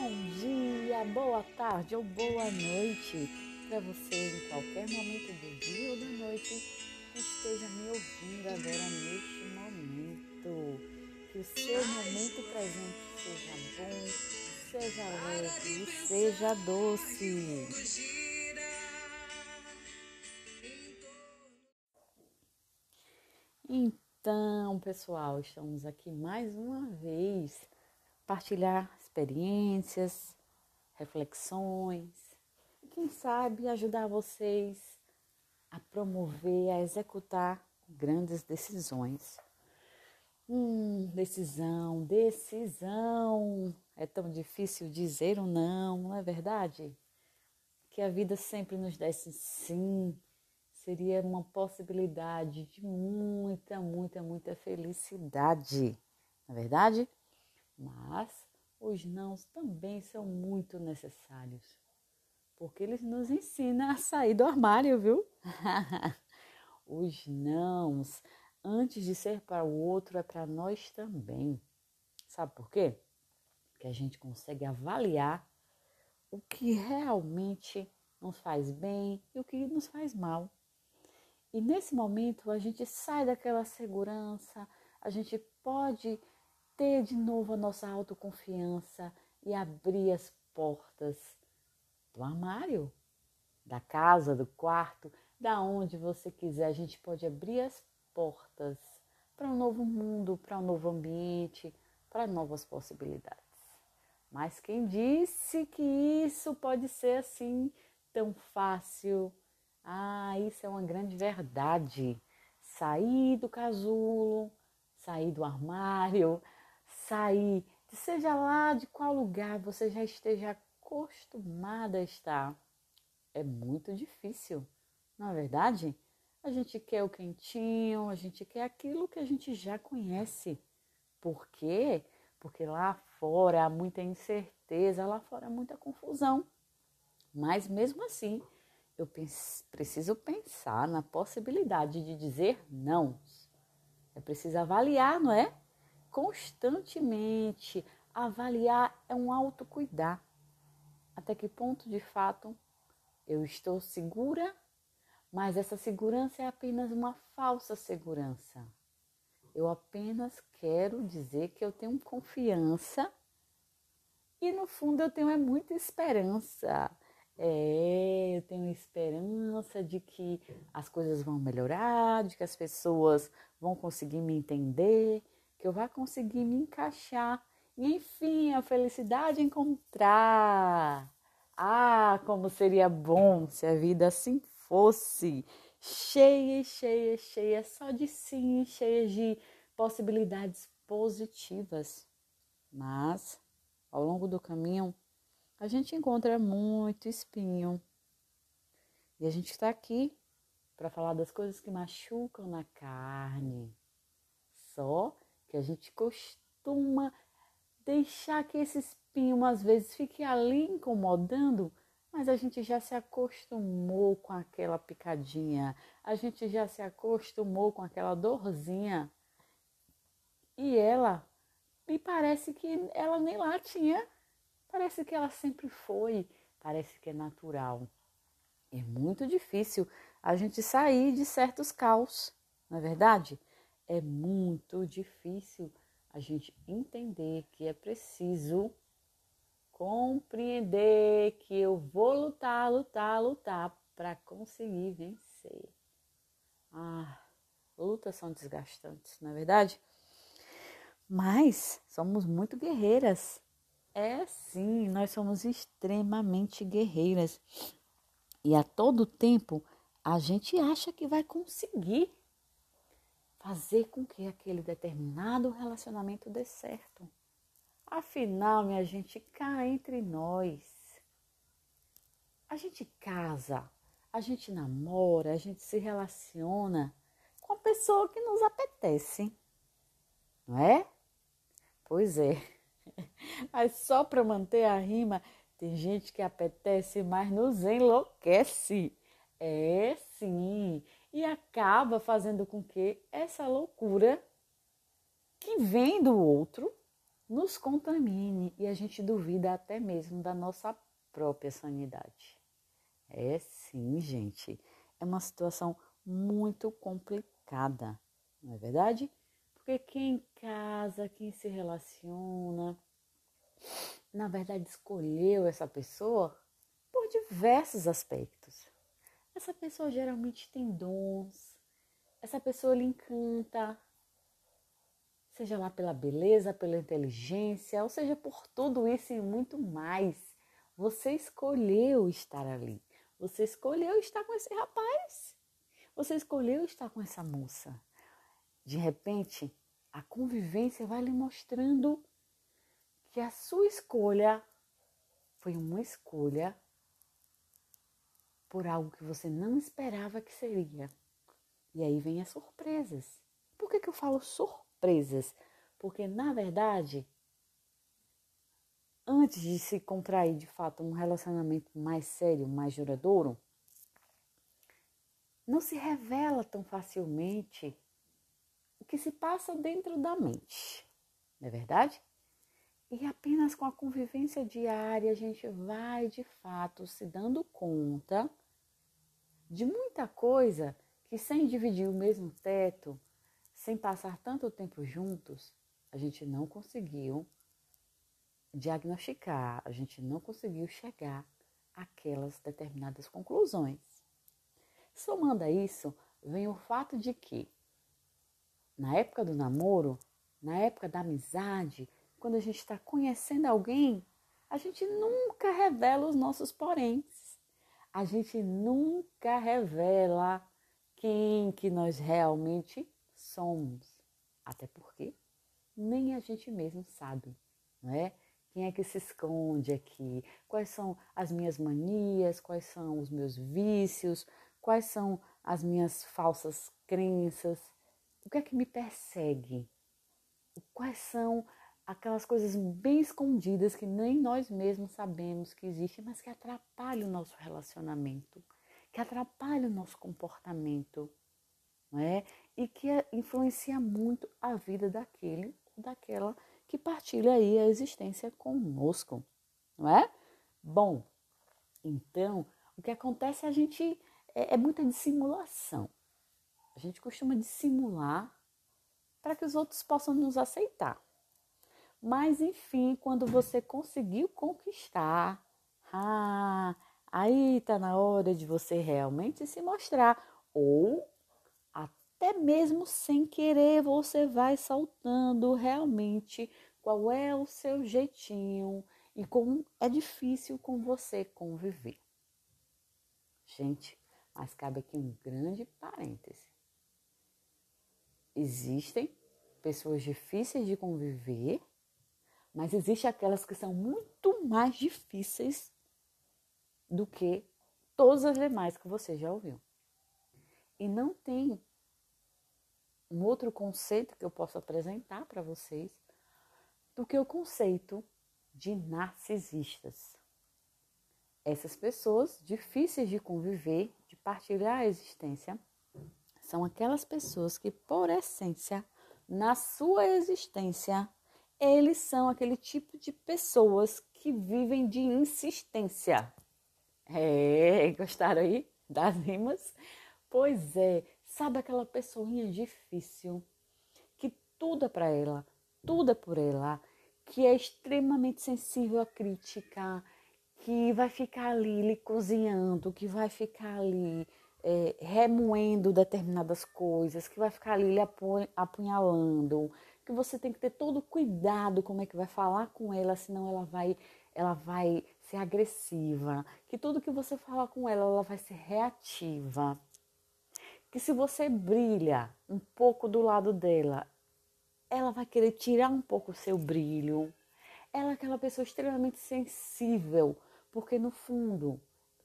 Bom dia, boa tarde ou boa noite para você em qualquer momento do dia ou da noite que esteja me ouvindo agora neste momento. Que o seu momento presente seja bom, seja leve e seja doce. Então, pessoal, estamos aqui mais uma vez partilhar experiências, reflexões e quem sabe ajudar vocês a promover, a executar grandes decisões. Hum, decisão, decisão. É tão difícil dizer um não, não é verdade? Que a vida sempre nos desse sim. Seria uma possibilidade de muita, muita, muita felicidade. Não é verdade? Mas os nãos também são muito necessários, porque eles nos ensinam a sair do armário, viu? os nãos, antes de ser para o outro, é para nós também. Sabe por quê? Porque a gente consegue avaliar o que realmente nos faz bem e o que nos faz mal. E nesse momento a gente sai daquela segurança, a gente pode ter de novo a nossa autoconfiança e abrir as portas do armário, da casa, do quarto, da onde você quiser. A gente pode abrir as portas para um novo mundo, para um novo ambiente, para novas possibilidades. Mas quem disse que isso pode ser assim tão fácil? Ah, isso é uma grande verdade. Sair do casulo, sair do armário, sair, seja lá de qual lugar você já esteja acostumada a estar. É muito difícil, não é verdade? A gente quer o quentinho, a gente quer aquilo que a gente já conhece. Por quê? Porque lá fora há muita incerteza, lá fora há muita confusão. Mas mesmo assim, eu preciso pensar na possibilidade de dizer não. É preciso avaliar, não é? Constantemente. Avaliar é um autocuidar. Até que ponto, de fato, eu estou segura, mas essa segurança é apenas uma falsa segurança. Eu apenas quero dizer que eu tenho confiança e no fundo eu tenho é muita esperança. É, eu tenho esperança de que as coisas vão melhorar, de que as pessoas vão conseguir me entender, que eu vá conseguir me encaixar e enfim a felicidade encontrar. Ah, como seria bom se a vida assim fosse, cheia, cheia, cheia só de sim, cheia de possibilidades positivas. Mas ao longo do caminho a gente encontra muito espinho. E a gente está aqui para falar das coisas que machucam na carne. Só que a gente costuma deixar que esse espinho às vezes fique ali incomodando, mas a gente já se acostumou com aquela picadinha, a gente já se acostumou com aquela dorzinha. E ela, me parece que ela nem lá tinha, parece que ela sempre foi, parece que é natural. É muito difícil a gente sair de certos caos, não é verdade? É muito difícil a gente entender que é preciso compreender que eu vou lutar, lutar, lutar para conseguir vencer. Ah, lutas são desgastantes, não é verdade? Mas somos muito guerreiras. É sim, nós somos extremamente guerreiras. E a todo tempo a gente acha que vai conseguir fazer com que aquele determinado relacionamento dê certo. Afinal, minha gente, cá entre nós, a gente casa, a gente namora, a gente se relaciona com a pessoa que nos apetece, não é? Pois é. Mas só para manter a rima, tem gente que apetece, mas nos enlouquece. É sim e acaba fazendo com que essa loucura que vem do outro nos contamine e a gente duvida até mesmo da nossa própria sanidade. É sim, gente. É uma situação muito complicada, não é verdade? Porque quem casa, quem se relaciona, na verdade escolheu essa pessoa por diversos aspectos. Essa pessoa geralmente tem dons, essa pessoa lhe encanta, seja lá pela beleza, pela inteligência, ou seja por tudo isso e muito mais. Você escolheu estar ali. Você escolheu estar com esse rapaz. Você escolheu estar com essa moça. De repente, a convivência vai lhe mostrando que a sua escolha foi uma escolha por algo que você não esperava que seria. E aí vem as surpresas. Por que, que eu falo surpresas? Porque, na verdade, antes de se contrair de fato um relacionamento mais sério, mais duradouro, não se revela tão facilmente o que se passa dentro da mente, não é verdade? E apenas com a convivência diária a gente vai de fato se dando conta de muita coisa que, sem dividir o mesmo teto, sem passar tanto tempo juntos, a gente não conseguiu diagnosticar, a gente não conseguiu chegar àquelas determinadas conclusões. Somando a isso, vem o fato de que, na época do namoro, na época da amizade, quando a gente está conhecendo alguém, a gente nunca revela os nossos poréns. A gente nunca revela quem que nós realmente somos. Até porque nem a gente mesmo sabe, não é? Quem é que se esconde aqui? Quais são as minhas manias? Quais são os meus vícios? Quais são as minhas falsas crenças? O que é que me persegue? Quais são aquelas coisas bem escondidas que nem nós mesmos sabemos que existem, mas que atrapalham o nosso relacionamento, que atrapalham o nosso comportamento, não é? E que influencia muito a vida daquele ou daquela que partilha aí a existência conosco, não é? Bom, então, o que acontece é a gente é, é muita dissimulação. A gente costuma dissimular para que os outros possam nos aceitar. Mas enfim, quando você conseguiu conquistar, ah, aí está na hora de você realmente se mostrar. Ou até mesmo sem querer, você vai soltando realmente qual é o seu jeitinho e como é difícil com você conviver. Gente, mas cabe aqui um grande parêntese. Existem pessoas difíceis de conviver mas existem aquelas que são muito mais difíceis do que todas as demais que você já ouviu. E não tem um outro conceito que eu posso apresentar para vocês do que o conceito de narcisistas. Essas pessoas difíceis de conviver, de partilhar a existência, são aquelas pessoas que, por essência, na sua existência, eles são aquele tipo de pessoas que vivem de insistência. É, gostaram aí das rimas? Pois é, sabe aquela pessoinha difícil que tudo é para ela, tudo é por ela, que é extremamente sensível à crítica, que vai ficar ali lhe cozinhando, que vai ficar ali é, remoendo determinadas coisas, que vai ficar ali lhe apunhalando, que você tem que ter todo cuidado como é que vai falar com ela, senão ela vai ela vai ser agressiva, que tudo que você falar com ela, ela vai ser reativa. Que se você brilha um pouco do lado dela, ela vai querer tirar um pouco o seu brilho. Ela é aquela pessoa extremamente sensível, porque no fundo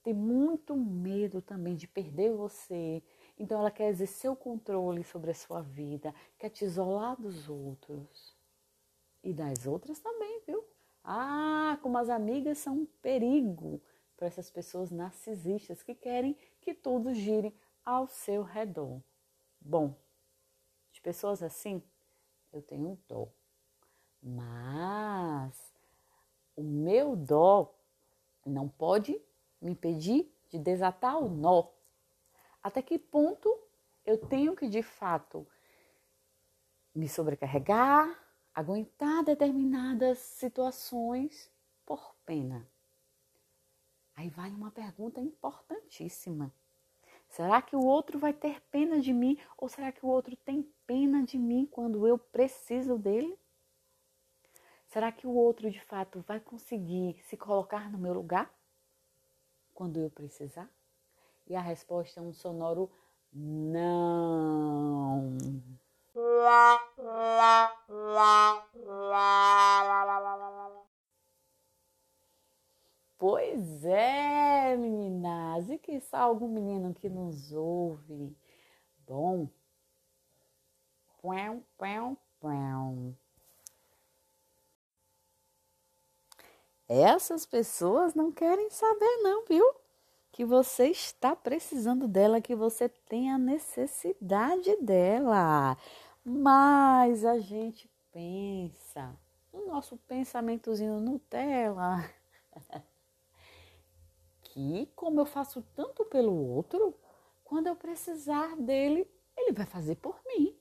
tem muito medo também de perder você, então ela quer exercer o controle sobre a sua vida, quer te isolar dos outros. E das outras também, viu? Ah, como as amigas são um perigo para essas pessoas narcisistas que querem que tudo gire ao seu redor. Bom, de pessoas assim, eu tenho dó. Mas o meu dó não pode me impedir de desatar o nó. Até que ponto eu tenho que de fato me sobrecarregar, aguentar determinadas situações por pena? Aí vai uma pergunta importantíssima. Será que o outro vai ter pena de mim ou será que o outro tem pena de mim quando eu preciso dele? Será que o outro de fato vai conseguir se colocar no meu lugar quando eu precisar? E a resposta é um sonoro não. Pois é, meninas, e que só algum menino que nos ouve. Bom, pão, pão, pão. Essas pessoas não querem saber, não, viu? Que você está precisando dela, que você tem a necessidade dela. Mas a gente pensa, o nosso pensamentozinho Nutella, que como eu faço tanto pelo outro, quando eu precisar dele, ele vai fazer por mim.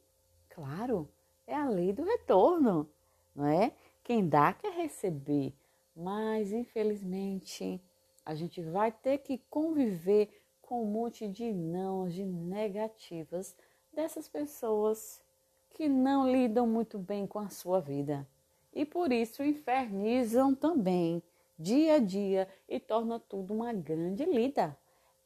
Claro, é a lei do retorno, não é? Quem dá quer receber. Mas, infelizmente, a gente vai ter que conviver com um monte de não, de negativas dessas pessoas que não lidam muito bem com a sua vida e por isso infernizam também dia a dia e torna tudo uma grande lida.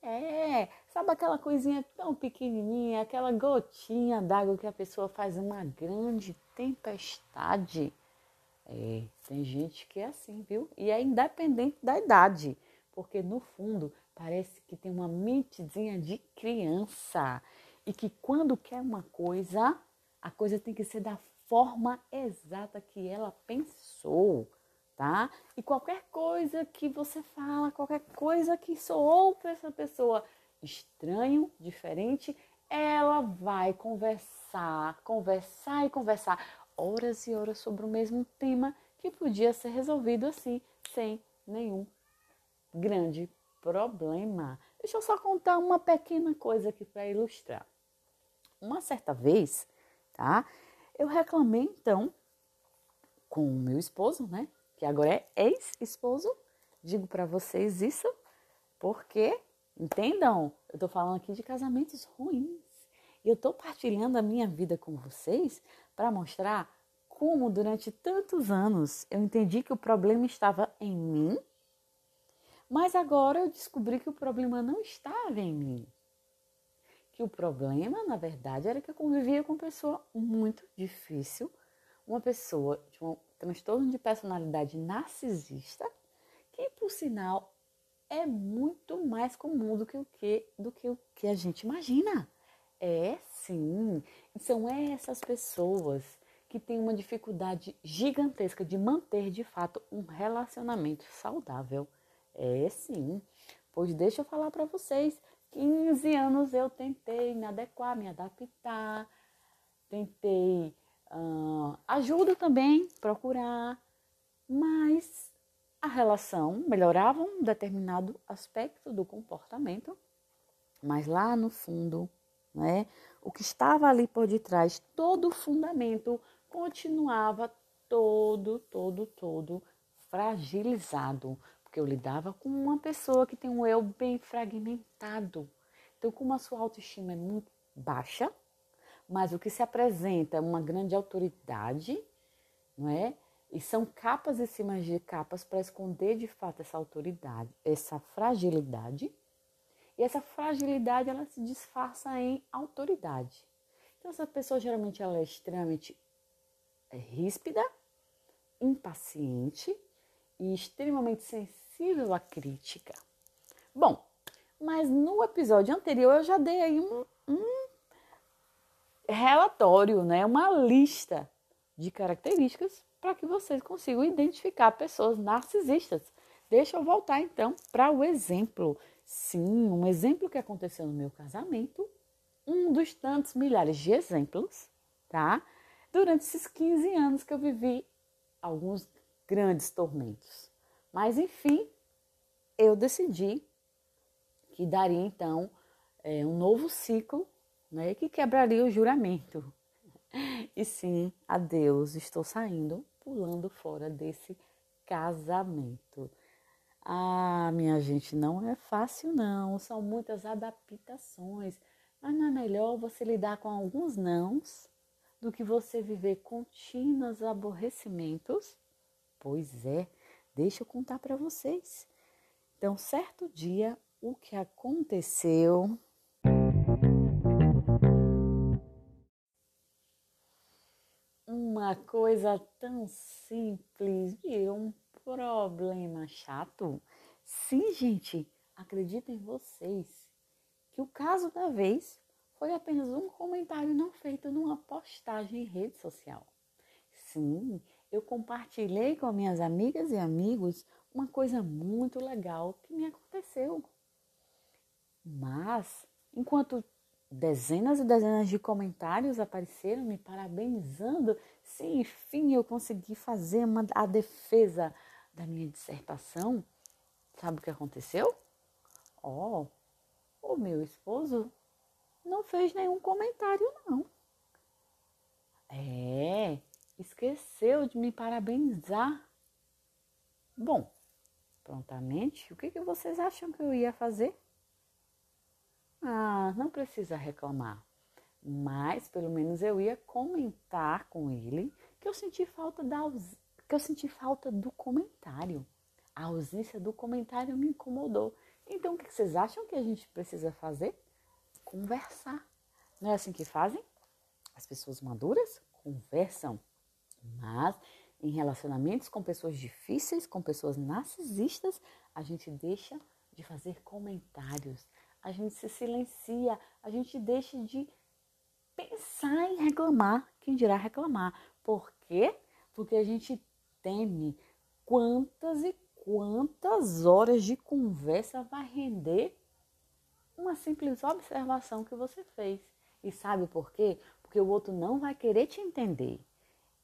É, sabe aquela coisinha tão pequenininha, aquela gotinha d'água que a pessoa faz uma grande tempestade? É, tem gente que é assim, viu? E é independente da idade, porque no fundo parece que tem uma mentezinha de criança e que quando quer uma coisa, a coisa tem que ser da forma exata que ela pensou, tá? E qualquer coisa que você fala, qualquer coisa que soou para essa pessoa estranho, diferente, ela vai conversar, conversar e conversar horas e horas sobre o mesmo tema que podia ser resolvido assim, sem nenhum grande problema. Deixa eu só contar uma pequena coisa aqui para ilustrar. Uma certa vez, tá? Eu reclamei então com o meu esposo, né? Que agora é ex-esposo. Digo para vocês isso porque, entendam, eu tô falando aqui de casamentos ruins. E eu tô partilhando a minha vida com vocês para mostrar como durante tantos anos eu entendi que o problema estava em mim, mas agora eu descobri que o problema não estava em mim. Que o problema, na verdade, era que eu convivia com uma pessoa muito difícil, uma pessoa de um transtorno de personalidade narcisista, que por sinal é muito mais comum do que o que, do que, o que a gente imagina. É sim, são essas pessoas que têm uma dificuldade gigantesca de manter de fato um relacionamento saudável. É sim, pois deixa eu falar para vocês, 15 anos eu tentei me adequar, me adaptar, tentei uh, ajuda também, procurar, mas a relação melhorava um determinado aspecto do comportamento, mas lá no fundo, né, o que estava ali por detrás, todo o fundamento continuava todo, todo, todo fragilizado, porque eu lidava com uma pessoa que tem um eu bem fragmentado. Então, como a sua autoestima é muito baixa, mas o que se apresenta é uma grande autoridade, não é? E são capas em cima de capas para esconder de fato essa autoridade, essa fragilidade. E essa fragilidade ela se disfarça em autoridade. Então essa pessoa geralmente ela é extremamente é ríspida, impaciente e extremamente sensível à crítica. Bom, mas no episódio anterior eu já dei aí um, um relatório, né, uma lista de características para que vocês consigam identificar pessoas narcisistas. Deixa eu voltar então para o exemplo. Sim, um exemplo que aconteceu no meu casamento, um dos tantos milhares de exemplos, tá? durante esses 15 anos que eu vivi alguns grandes tormentos. Mas enfim, eu decidi que daria então é, um novo ciclo, né, que quebraria o juramento. E sim, adeus, estou saindo, pulando fora desse casamento. Ah, minha gente, não é fácil não, são muitas adaptações, mas não é melhor você lidar com alguns nãos do que você viver contínuos aborrecimentos? Pois é, deixa eu contar para vocês. Então, certo dia, o que aconteceu? Uma coisa tão simples virou um problema chato? Sim, gente, acreditem vocês que o caso da vez foi apenas um comentário não feito numa postagem em rede social. Sim, eu compartilhei com minhas amigas e amigos uma coisa muito legal que me aconteceu. Mas, enquanto dezenas e dezenas de comentários apareceram me parabenizando, sim, enfim, eu consegui fazer uma, a defesa da minha dissertação, sabe o que aconteceu? Oh, o meu esposo não fez nenhum comentário, não. É, esqueceu de me parabenizar. Bom, prontamente, o que, que vocês acham que eu ia fazer? Ah, não precisa reclamar. Mas pelo menos eu ia comentar com ele que eu senti falta da porque eu senti falta do comentário. A ausência do comentário me incomodou. Então, o que vocês acham que a gente precisa fazer? Conversar. Não é assim que fazem? As pessoas maduras conversam. Mas em relacionamentos com pessoas difíceis, com pessoas narcisistas, a gente deixa de fazer comentários, a gente se silencia, a gente deixa de pensar em reclamar, quem dirá reclamar. Por quê? Porque a gente teme quantas e quantas horas de conversa vai render uma simples observação que você fez. E sabe por quê? Porque o outro não vai querer te entender.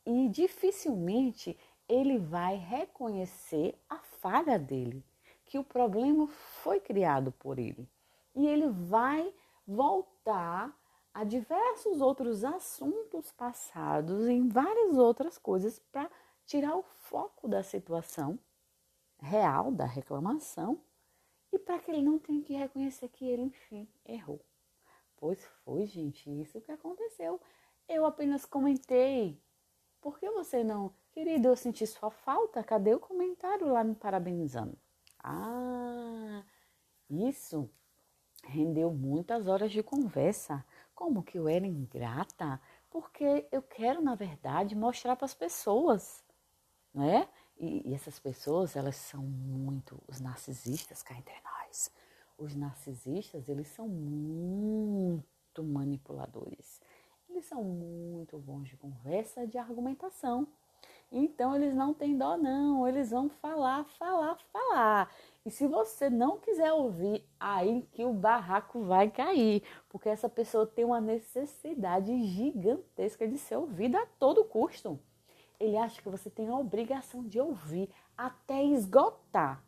E dificilmente ele vai reconhecer a falha dele, que o problema foi criado por ele. E ele vai voltar a diversos outros assuntos passados, em várias outras coisas, para tirar o foco da situação real, da reclamação, e para que ele não tenha que reconhecer que ele, enfim, errou. Pois foi, gente, isso que aconteceu. Eu apenas comentei. Por que você não? Querido, eu senti sua falta. Cadê o comentário lá me parabenizando? Ah, isso rendeu muitas horas de conversa. Como que eu era ingrata? Porque eu quero, na verdade, mostrar para as pessoas né? E, e, essas pessoas, elas são muito, os narcisistas cá entre nós. Os narcisistas, eles são muito manipuladores. Eles são muito bons de conversa, de argumentação. Então eles não têm dó não, eles vão falar, falar, falar. E se você não quiser ouvir, aí que o barraco vai cair, porque essa pessoa tem uma necessidade gigantesca de ser ouvida a todo custo ele acha que você tem a obrigação de ouvir até esgotar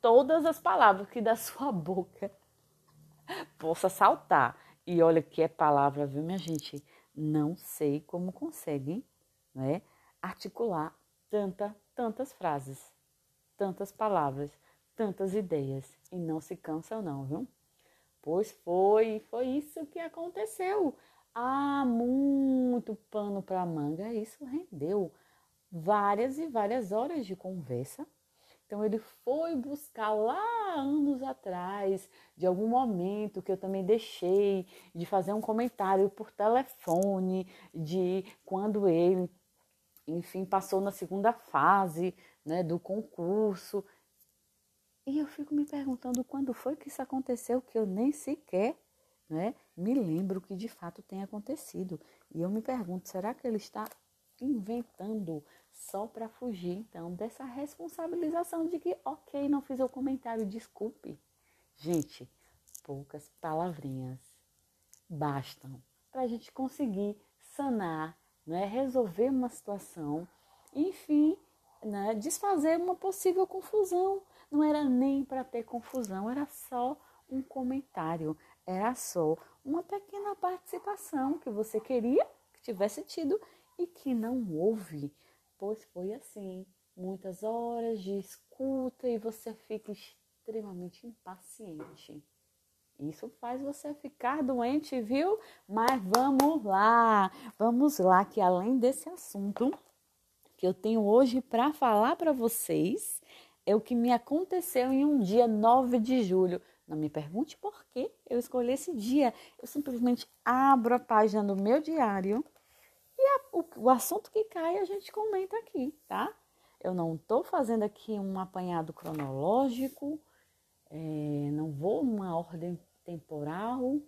todas as palavras que da sua boca possa saltar. E olha que é palavra, viu, minha gente? Não sei como conseguem, né, articular tanta, tantas frases, tantas palavras, tantas ideias e não se cansam não, viu? Pois foi, foi isso que aconteceu. Ah, muito pano para manga, isso rendeu várias e várias horas de conversa. Então ele foi buscar lá anos atrás, de algum momento que eu também deixei de fazer um comentário por telefone, de quando ele, enfim, passou na segunda fase né, do concurso. E eu fico me perguntando quando foi que isso aconteceu, que eu nem sequer né, me lembro que de fato tem acontecido. E eu me pergunto, será que ele está inventando só para fugir então dessa responsabilização de que, ok, não fiz o comentário, desculpe. Gente, poucas palavrinhas bastam para a gente conseguir sanar, não é? resolver uma situação enfim, né, desfazer uma possível confusão. Não era nem para ter confusão, era só um comentário, era só uma pequena participação que você queria que tivesse tido e que não houve, pois foi assim, muitas horas de escuta e você fica extremamente impaciente. Isso faz você ficar doente, viu? Mas vamos lá, vamos lá, que além desse assunto que eu tenho hoje para falar para vocês, é o que me aconteceu em um dia 9 de julho. Não me pergunte por que eu escolhi esse dia. Eu simplesmente abro a página do meu diário o, o assunto que cai a gente comenta aqui, tá? Eu não estou fazendo aqui um apanhado cronológico, é, não vou numa ordem temporal,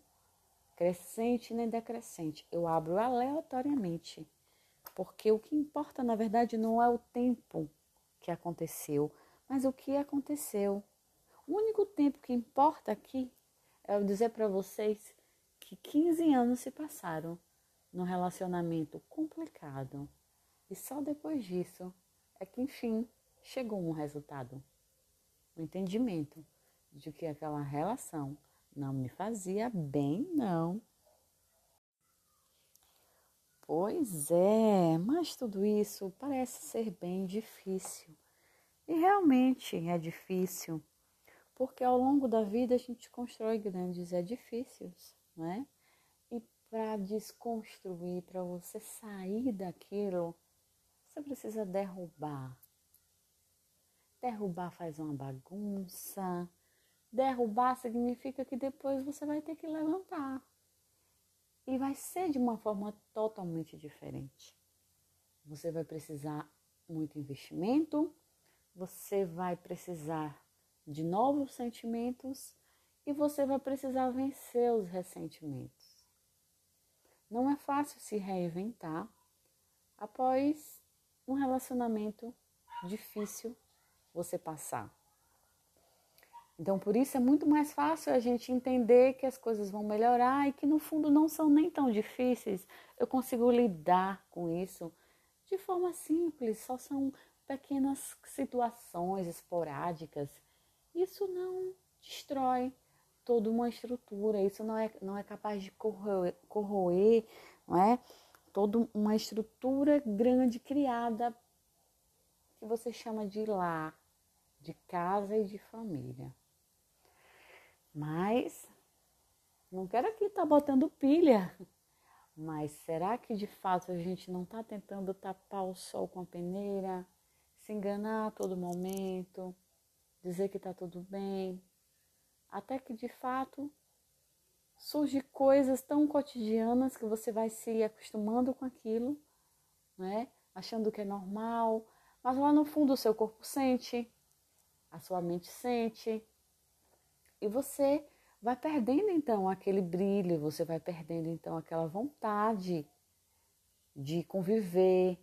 crescente nem decrescente. Eu abro aleatoriamente, porque o que importa, na verdade, não é o tempo que aconteceu, mas o que aconteceu. O único tempo que importa aqui é eu dizer para vocês que 15 anos se passaram num relacionamento complicado. E só depois disso é que, enfim, chegou um resultado. O um entendimento de que aquela relação não me fazia bem, não. Pois é, mas tudo isso parece ser bem difícil. E realmente é difícil, porque ao longo da vida a gente constrói grandes edifícios, não é? Para desconstruir, para você sair daquilo, você precisa derrubar. Derrubar faz uma bagunça, Derrubar significa que depois você vai ter que levantar. E vai ser de uma forma totalmente diferente. Você vai precisar muito investimento, você vai precisar de novos sentimentos e você vai precisar vencer os ressentimentos. Não é fácil se reinventar após um relacionamento difícil você passar. Então, por isso é muito mais fácil a gente entender que as coisas vão melhorar e que no fundo não são nem tão difíceis. Eu consigo lidar com isso de forma simples, só são pequenas situações esporádicas. Isso não destrói toda uma estrutura, isso não é, não é capaz de corroer, corroer não é? toda uma estrutura grande criada que você chama de lar, de casa e de família. Mas não quero aqui estar tá botando pilha. Mas será que de fato a gente não está tentando tapar o sol com a peneira, se enganar a todo momento, dizer que está tudo bem, até que de fato surge coisas tão cotidianas que você vai se acostumando com aquilo, né? Achando que é normal, mas lá no fundo o seu corpo sente, a sua mente sente, e você vai perdendo então aquele brilho, você vai perdendo então aquela vontade de conviver,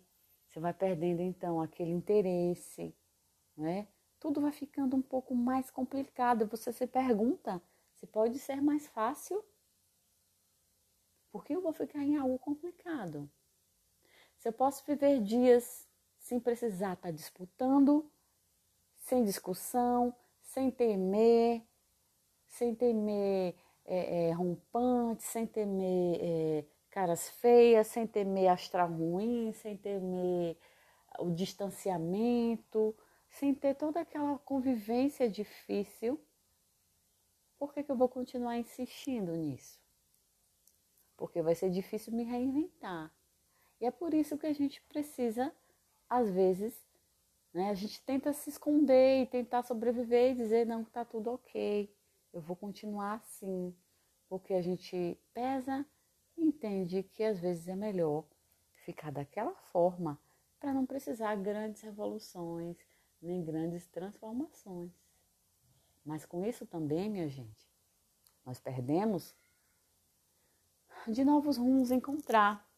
você vai perdendo então aquele interesse, né? Tudo vai ficando um pouco mais complicado. Você se pergunta se pode ser mais fácil? Por que eu vou ficar em algo complicado? Se eu posso viver dias sem precisar estar disputando, sem discussão, sem temer, sem temer é, é, rompante, sem temer é, caras feias, sem temer astral ruim, sem temer o distanciamento, sem ter toda aquela convivência difícil, por que, que eu vou continuar insistindo nisso? Porque vai ser difícil me reinventar. E é por isso que a gente precisa, às vezes, né, a gente tenta se esconder e tentar sobreviver e dizer não, está tudo ok eu vou continuar assim, porque a gente pesa e entende que às vezes é melhor ficar daquela forma para não precisar grandes revoluções nem grandes transformações. Mas com isso também, minha gente, nós perdemos de novos rumos encontrar.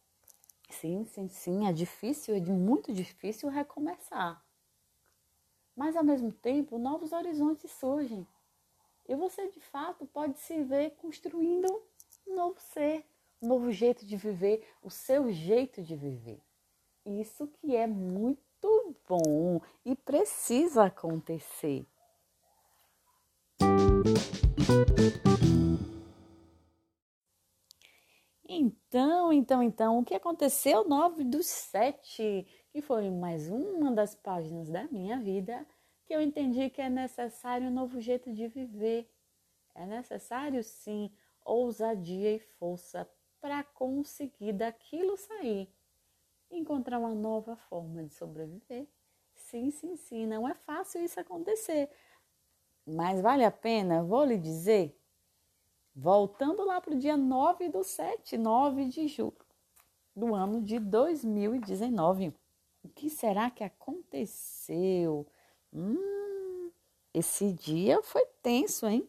Sim, sim, sim, é difícil, é muito difícil recomeçar. Mas ao mesmo tempo, novos horizontes surgem. E você de fato pode se ver construindo um novo ser, um novo jeito de viver, o seu jeito de viver. Isso que é muito muito bom e precisa acontecer. Então, então, então, o que aconteceu 9 dos 7, que foi mais uma das páginas da minha vida, que eu entendi que é necessário um novo jeito de viver. É necessário, sim, ousadia e força para conseguir daquilo sair. Encontrar uma nova forma de sobreviver. Sim, sim, sim, não é fácil isso acontecer. Mas vale a pena, vou lhe dizer, voltando lá para o dia 9 do 7, 9 de julho do ano de 2019. O que será que aconteceu? Hum, esse dia foi tenso, hein?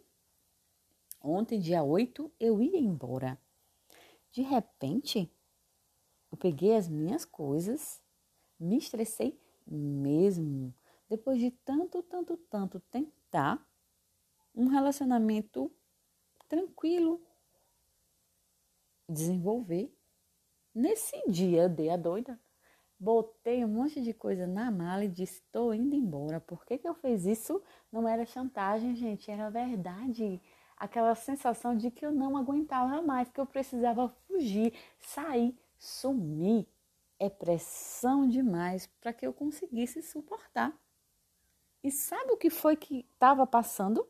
Ontem, dia 8, eu ia embora. De repente, eu peguei as minhas coisas, me estressei mesmo. Depois de tanto, tanto, tanto tentar um relacionamento tranquilo, desenvolver. Nesse dia eu dei a doida, botei um monte de coisa na mala e disse: estou indo embora. Por que, que eu fiz isso? Não era chantagem, gente, era verdade. Aquela sensação de que eu não aguentava mais, que eu precisava fugir, sair, sumir. É pressão demais para que eu conseguisse suportar. E sabe o que foi que estava passando?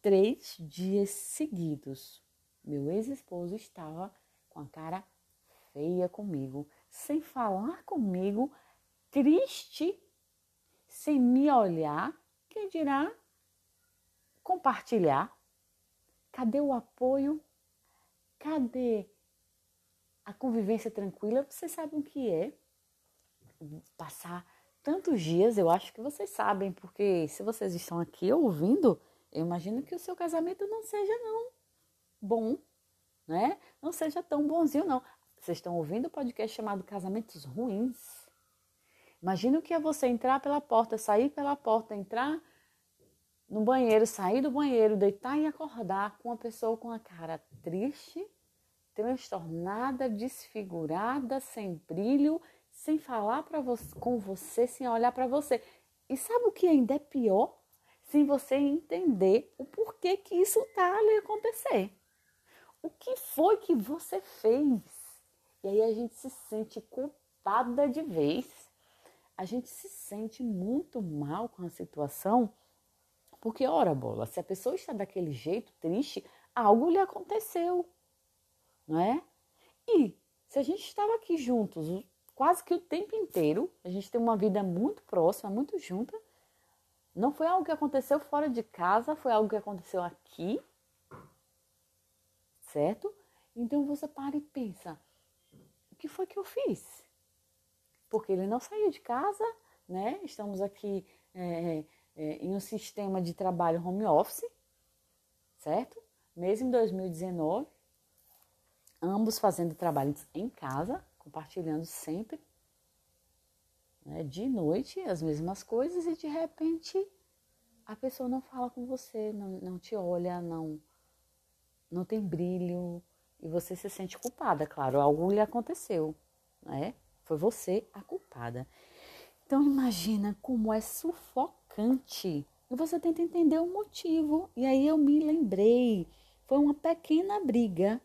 três dias seguidos. Meu ex-esposo estava com a cara feia comigo, sem falar comigo, triste, sem me olhar, quem dirá compartilhar? Cadê o apoio? Cadê a convivência tranquila? Vocês sabem o que é passar tantos dias, eu acho que vocês sabem, porque se vocês estão aqui ouvindo, eu imagino que o seu casamento não seja não bom, né? Não seja tão bonzinho não. Vocês estão ouvindo o podcast chamado Casamentos Ruins? Imagina o que é você entrar pela porta, sair pela porta, entrar no banheiro, sair do banheiro, deitar e acordar com uma pessoa com a cara triste, transtornada, desfigurada, sem brilho, sem falar você, com você, sem olhar para você. E sabe o que ainda é pior? sem você entender o porquê que isso está ali acontecer. O que foi que você fez? E aí a gente se sente culpada de vez. A gente se sente muito mal com a situação, porque, ora, bola, se a pessoa está daquele jeito triste, algo lhe aconteceu, não é? E se a gente estava aqui juntos quase que o tempo inteiro, a gente tem uma vida muito próxima, muito junta, não foi algo que aconteceu fora de casa, foi algo que aconteceu aqui, certo? Então você para e pensa: o que foi que eu fiz? Porque ele não saiu de casa, né? Estamos aqui é, é, em um sistema de trabalho home office, certo? Mesmo em 2019, ambos fazendo trabalhos em casa, compartilhando sempre né, de noite as mesmas coisas e de repente a pessoa não fala com você, não, não te olha, não, não tem brilho e você se sente culpada, claro, algo lhe aconteceu, né? Foi você a culpada. Então imagina como é sufocante. E você tenta entender o motivo. E aí eu me lembrei, foi uma pequena briga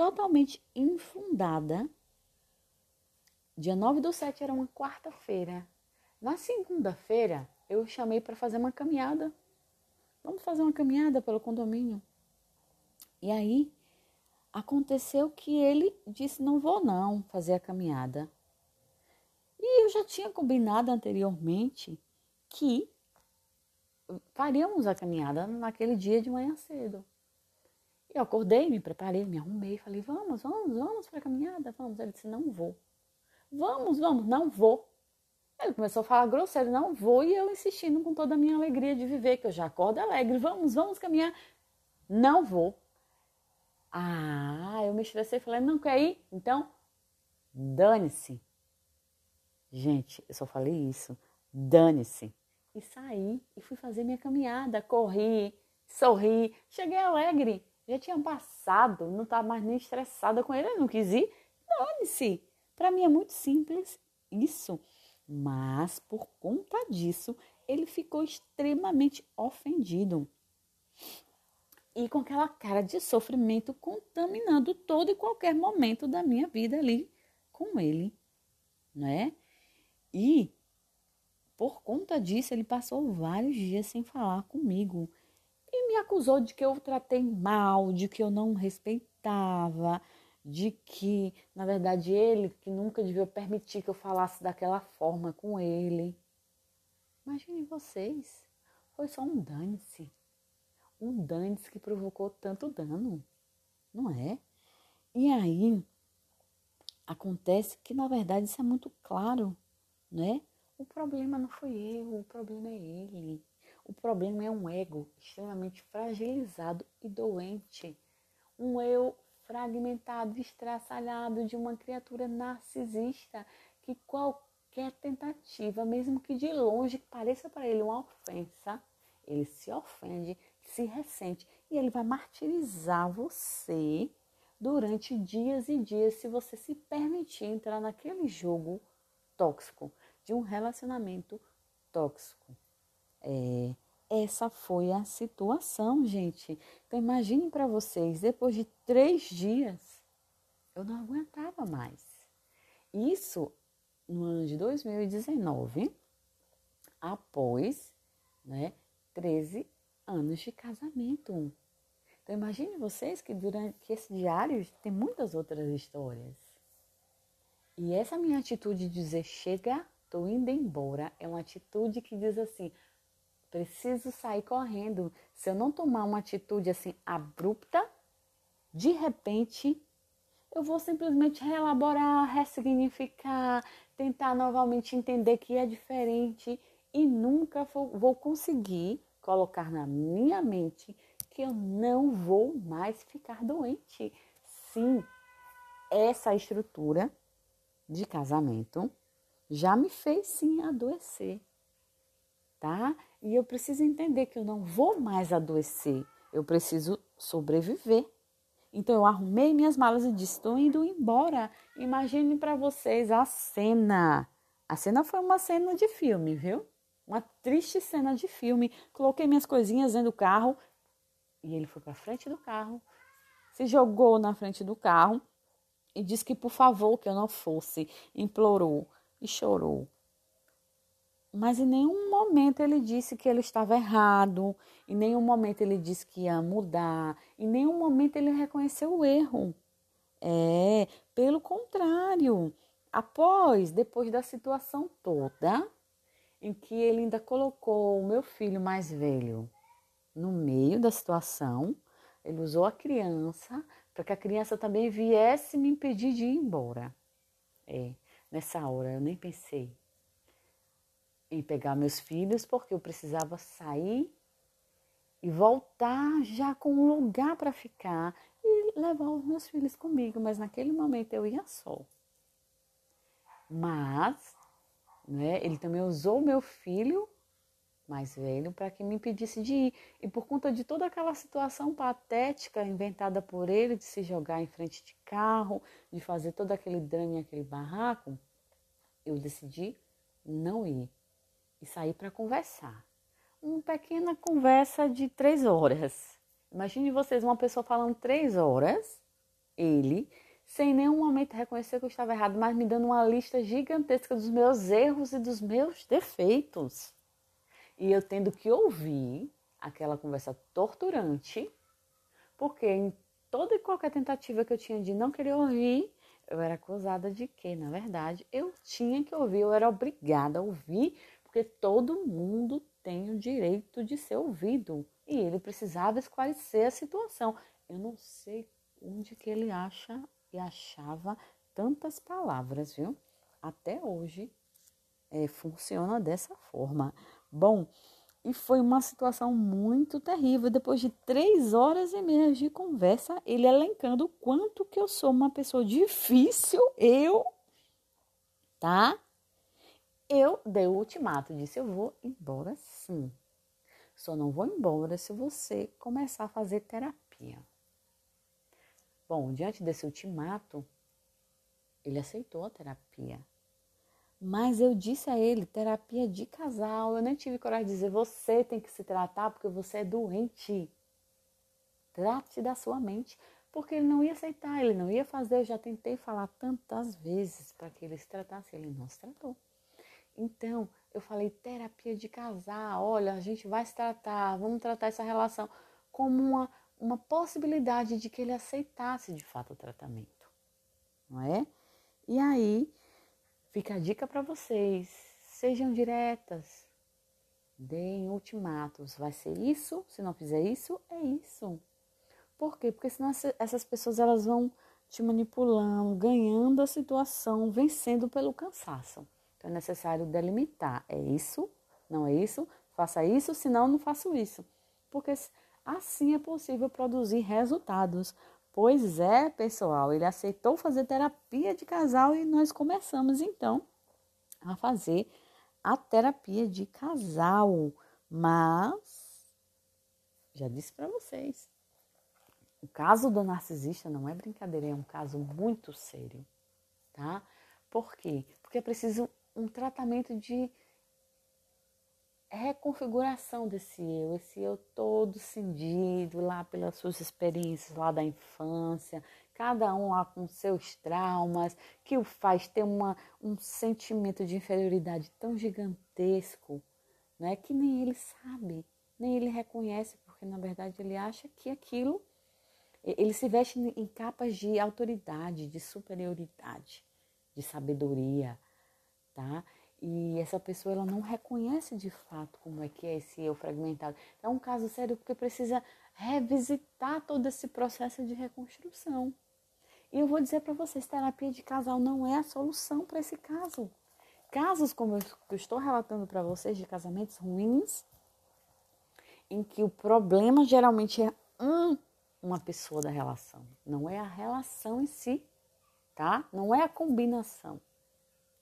totalmente infundada Dia 9 do 7 era uma quarta-feira. Na segunda-feira, eu chamei para fazer uma caminhada. Vamos fazer uma caminhada pelo condomínio. E aí, aconteceu que ele disse: Não vou não fazer a caminhada. E eu já tinha combinado anteriormente que faríamos a caminhada naquele dia de manhã cedo. Eu acordei, me preparei, me arrumei, falei: Vamos, vamos, vamos para a caminhada, vamos. Ele disse: Não vou. Vamos, vamos, não vou. Ele começou a falar grosseiro, não vou, e eu insistindo com toda a minha alegria de viver, que eu já acordo alegre, vamos, vamos caminhar. Não vou. Ah, eu me estressei falei, não quer ir? Então, dane-se. Gente, eu só falei isso, dane-se. E saí e fui fazer minha caminhada, corri, sorri, cheguei alegre. Já tinha passado, não estava mais nem estressada com ele, eu não quis ir. Dane-se. Para mim é muito simples isso. Mas por conta disso, ele ficou extremamente ofendido. E com aquela cara de sofrimento contaminando todo e qualquer momento da minha vida ali com ele, né? E por conta disso, ele passou vários dias sem falar comigo e me acusou de que eu tratei mal, de que eu não respeitava, de que, na verdade, ele que nunca devia permitir que eu falasse daquela forma com ele. Imaginem vocês, foi só um dane-se. Um dane-se que provocou tanto dano, não é? E aí, acontece que, na verdade, isso é muito claro, né? O problema não foi eu, o problema é ele. O problema é um ego extremamente fragilizado e doente. Um eu fragmentado, estraçalhado de uma criatura narcisista que qualquer tentativa, mesmo que de longe pareça para ele uma ofensa, ele se ofende, se ressente e ele vai martirizar você durante dias e dias se você se permitir entrar naquele jogo tóxico de um relacionamento tóxico. É, essa foi a situação, gente. Então imagine para vocês, depois de três dias, eu não aguentava mais. Isso no ano de 2019, após né, 13 anos de casamento. Então imagine vocês que durante que esse diário tem muitas outras histórias. E essa minha atitude de dizer chega Tô indo embora é uma atitude que diz assim: preciso sair correndo. Se eu não tomar uma atitude assim abrupta, de repente eu vou simplesmente reelaborar, ressignificar, tentar novamente entender que é diferente e nunca vou conseguir colocar na minha mente que eu não vou mais ficar doente. Sim, essa estrutura de casamento já me fez sim adoecer, tá? E eu preciso entender que eu não vou mais adoecer, eu preciso sobreviver. Então eu arrumei minhas malas e disse: estou indo embora. Imagine para vocês a cena. A cena foi uma cena de filme, viu? Uma triste cena de filme. Coloquei minhas coisinhas dentro do carro e ele foi para frente do carro, se jogou na frente do carro e disse que por favor que eu não fosse, implorou e chorou. Mas em nenhum momento ele disse que ele estava errado, em nenhum momento ele disse que ia mudar, em nenhum momento ele reconheceu o erro. É, pelo contrário, após, depois da situação toda, em que ele ainda colocou o meu filho mais velho no meio da situação, ele usou a criança para que a criança também viesse me impedir de ir embora. É. Nessa hora eu nem pensei em pegar meus filhos porque eu precisava sair e voltar já com um lugar para ficar e levar os meus filhos comigo, mas naquele momento eu ia só. Mas, né, ele também usou meu filho mais velho para que me impedisse de ir. E por conta de toda aquela situação patética inventada por ele de se jogar em frente de carro, de fazer todo aquele drama e aquele barraco, eu decidi não ir e sair para conversar. Uma pequena conversa de três horas. Imagine vocês, uma pessoa falando três horas, ele, sem nenhum momento reconhecer que eu estava errado, mas me dando uma lista gigantesca dos meus erros e dos meus defeitos. E eu tendo que ouvir aquela conversa torturante, porque em toda e qualquer tentativa que eu tinha de não querer ouvir, eu era acusada de que, na verdade, eu tinha que ouvir, eu era obrigada a ouvir, porque todo mundo tem o direito de ser ouvido. E ele precisava esclarecer a situação. Eu não sei onde que ele acha e achava tantas palavras, viu? Até hoje é, funciona dessa forma. Bom, e foi uma situação muito terrível. Depois de três horas e meia de conversa, ele elencando o quanto que eu sou uma pessoa difícil, eu, tá? Eu dei o ultimato, disse: eu vou embora sim. Só não vou embora se você começar a fazer terapia. Bom, diante desse ultimato, ele aceitou a terapia. Mas eu disse a ele, terapia de casal. Eu nem tive coragem de dizer, você tem que se tratar porque você é doente. Trate da sua mente. Porque ele não ia aceitar, ele não ia fazer. Eu já tentei falar tantas vezes para que ele se tratasse, ele não se tratou. Então, eu falei terapia de casal. Olha, a gente vai se tratar, vamos tratar essa relação como uma, uma possibilidade de que ele aceitasse de fato o tratamento, não é? E aí, fica a dica para vocês: sejam diretas, deem ultimatos. Vai ser isso? Se não fizer isso, é isso. Por quê? Porque senão essas pessoas elas vão te manipulando, ganhando a situação, vencendo pelo cansaço. Então é necessário delimitar. É isso? Não é isso? Faça isso, senão não faço isso. Porque assim é possível produzir resultados. Pois é, pessoal, ele aceitou fazer terapia de casal e nós começamos então a fazer a terapia de casal. Mas já disse para vocês, o caso do narcisista não é brincadeira, é um caso muito sério, tá? Por quê? Porque é preciso um tratamento de reconfiguração desse eu, esse eu todo cindido lá pelas suas experiências lá da infância, cada um lá com seus traumas, que o faz ter uma, um sentimento de inferioridade tão gigantesco, né, que nem ele sabe, nem ele reconhece, porque na verdade ele acha que aquilo ele se veste em capas de autoridade, de superioridade, de sabedoria, tá? E essa pessoa ela não reconhece de fato como é que é esse eu fragmentado. É um caso sério porque precisa revisitar todo esse processo de reconstrução. E eu vou dizer para vocês, terapia de casal não é a solução para esse caso. Casos como eu estou relatando para vocês de casamentos ruins, em que o problema geralmente é um uma pessoa da relação, não é a relação em si, tá? Não é a combinação.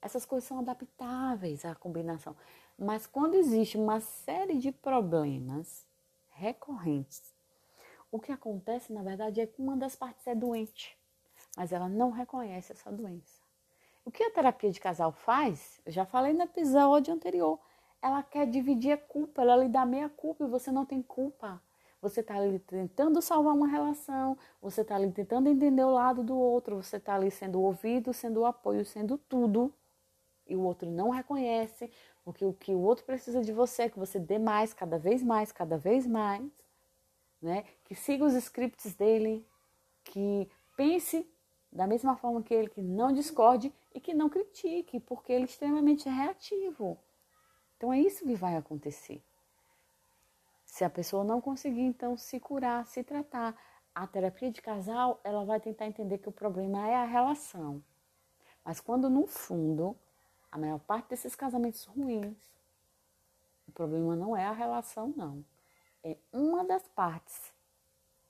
Essas coisas são adaptáveis à combinação, mas quando existe uma série de problemas recorrentes, o que acontece na verdade é que uma das partes é doente, mas ela não reconhece essa doença. O que a terapia de casal faz? Eu já falei no episódio anterior. Ela quer dividir a culpa, ela lhe dá meia culpa e você não tem culpa. Você está ali tentando salvar uma relação, você está ali tentando entender o lado do outro, você está ali sendo ouvido, sendo o apoio, sendo tudo, e o outro não reconhece, porque o que o outro precisa de você é que você dê mais, cada vez mais, cada vez mais, né? Que siga os scripts dele, que pense da mesma forma que ele, que não discorde e que não critique, porque ele é extremamente reativo. Então é isso que vai acontecer. Se a pessoa não conseguir, então, se curar, se tratar, a terapia de casal, ela vai tentar entender que o problema é a relação. Mas quando no fundo, a maior parte desses casamentos ruins, o problema não é a relação, não. É uma das partes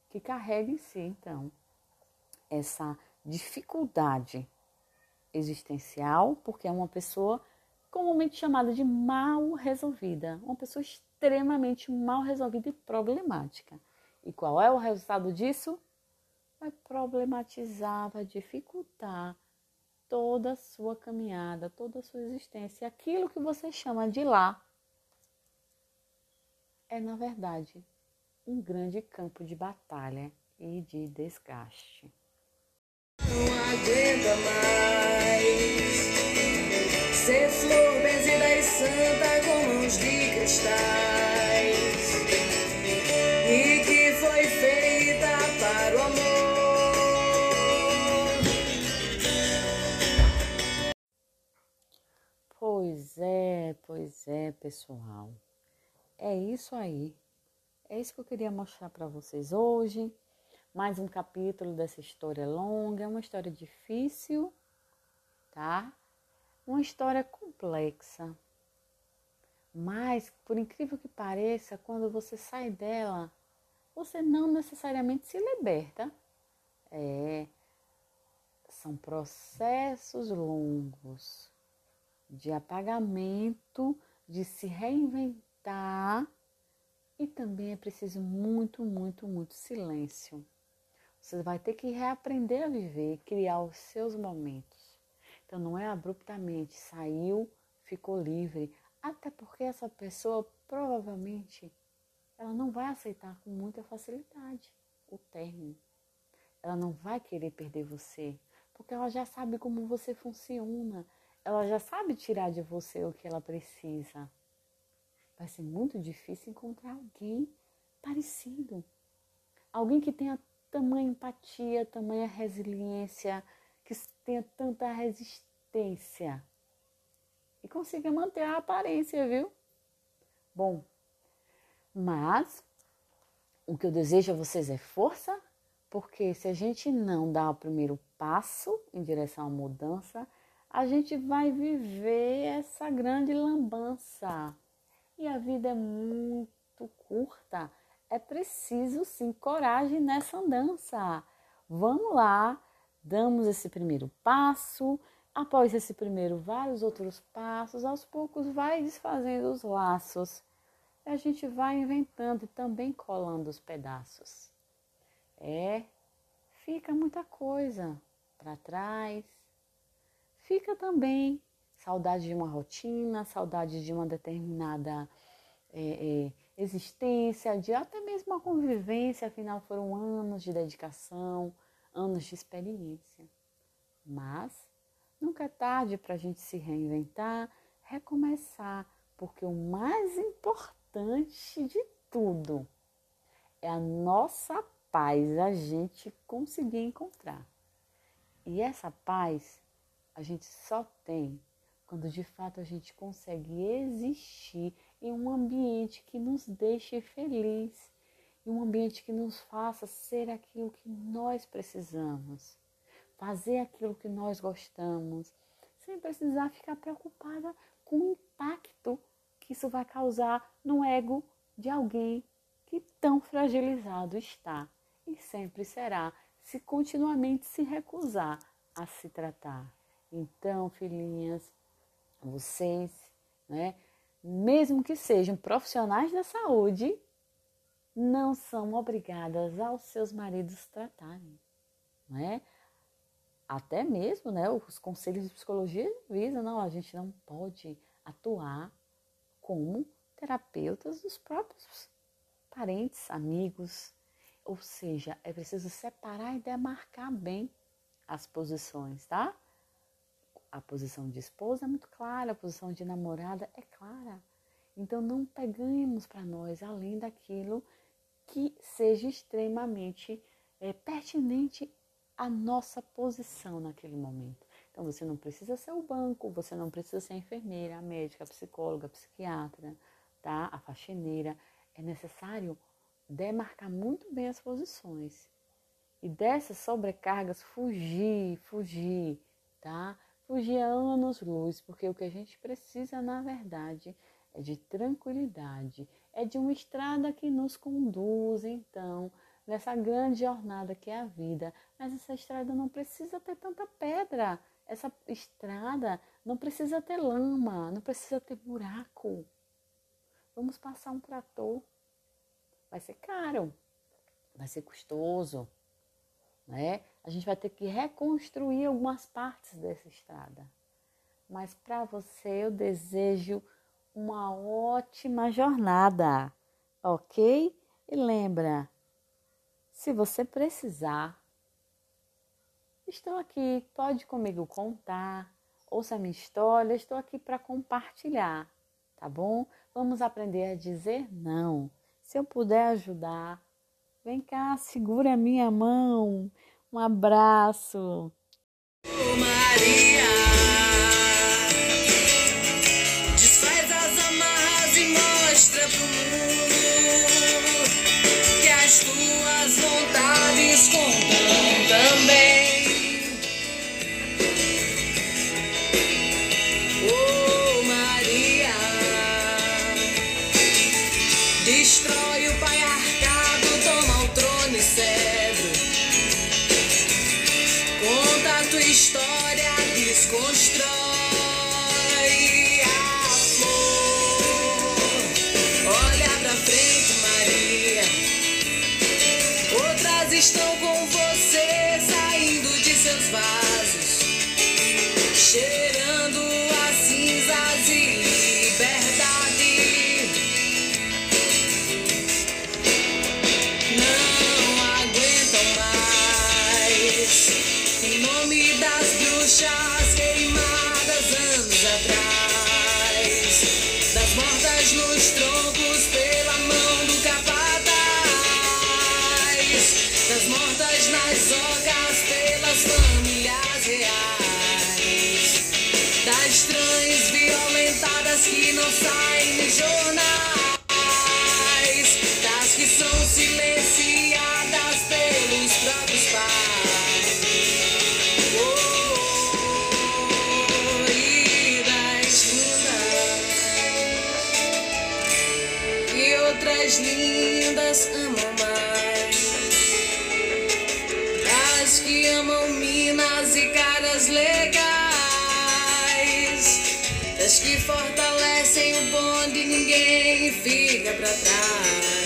que carrega em si, então, essa dificuldade existencial, porque é uma pessoa comumente chamada de mal resolvida, uma pessoa extremamente mal resolvida e problemática. E qual é o resultado disso? Vai problematizar, vai dificultar toda a sua caminhada, toda a sua existência. Aquilo que você chama de lá é, na verdade, um grande campo de batalha e de desgaste. Não aguenta mais ser flor benzida e santa com mãos de cristal. Pois é, pessoal. É isso aí. É isso que eu queria mostrar para vocês hoje. Mais um capítulo dessa história longa, é uma história difícil, tá? Uma história complexa. Mas, por incrível que pareça, quando você sai dela, você não necessariamente se liberta. É, são processos longos de apagamento, de se reinventar e também é preciso muito, muito, muito silêncio. Você vai ter que reaprender a viver, criar os seus momentos. Então não é abruptamente, saiu, ficou livre. Até porque essa pessoa provavelmente ela não vai aceitar com muita facilidade o término. Ela não vai querer perder você, porque ela já sabe como você funciona. Ela já sabe tirar de você o que ela precisa. Vai ser muito difícil encontrar alguém parecido. Alguém que tenha tamanha empatia, tamanha resiliência, que tenha tanta resistência e consiga manter a aparência, viu? Bom, mas o que eu desejo a vocês é força, porque se a gente não dá o primeiro passo em direção à mudança, a gente vai viver essa grande lambança. E a vida é muito curta. É preciso sim coragem nessa andança. Vamos lá, damos esse primeiro passo. Após esse primeiro, vários outros passos, aos poucos vai desfazendo os laços. E a gente vai inventando e também colando os pedaços. É, fica muita coisa para trás. Fica também saudade de uma rotina, saudade de uma determinada é, é, existência, de até mesmo uma convivência, afinal foram anos de dedicação, anos de experiência. Mas nunca é tarde para a gente se reinventar, recomeçar, porque o mais importante de tudo é a nossa paz, a gente conseguir encontrar. E essa paz a gente só tem quando de fato a gente consegue existir em um ambiente que nos deixe feliz, em um ambiente que nos faça ser aquilo que nós precisamos, fazer aquilo que nós gostamos, sem precisar ficar preocupada com o impacto que isso vai causar no ego de alguém que tão fragilizado está e sempre será se continuamente se recusar a se tratar. Então, filhinhas, vocês, né, mesmo que sejam profissionais da saúde, não são obrigadas aos seus maridos tratarem, né? Até mesmo, né, os conselhos de psicologia avisam, não, a gente não pode atuar como terapeutas dos próprios parentes, amigos, ou seja, é preciso separar e demarcar bem as posições, tá? A posição de esposa é muito clara, a posição de namorada é clara. Então não pegamos para nós além daquilo que seja extremamente é, pertinente à nossa posição naquele momento. Então você não precisa ser o banco, você não precisa ser a enfermeira, a médica, a psicóloga, a psiquiatra, tá? A faxineira. É necessário demarcar muito bem as posições. E dessas sobrecargas fugir, fugir, tá? Fugir a anos-luz, porque o que a gente precisa, na verdade, é de tranquilidade, é de uma estrada que nos conduz, então, nessa grande jornada que é a vida. Mas essa estrada não precisa ter tanta pedra, essa estrada não precisa ter lama, não precisa ter buraco. Vamos passar um trator. Vai ser caro, vai ser custoso, né? A gente vai ter que reconstruir algumas partes dessa estrada. Mas para você eu desejo uma ótima jornada, ok? E lembra, se você precisar, estou aqui, pode comigo contar, ouça a minha história, estou aqui para compartilhar, tá bom? Vamos aprender a dizer não. Se eu puder ajudar, Vem cá, segura a minha mão. Um abraço. Maria, desfaz as amarras e mostra pro mundo que as tuas vontades contam também. Maria, destrói o pai pra trás.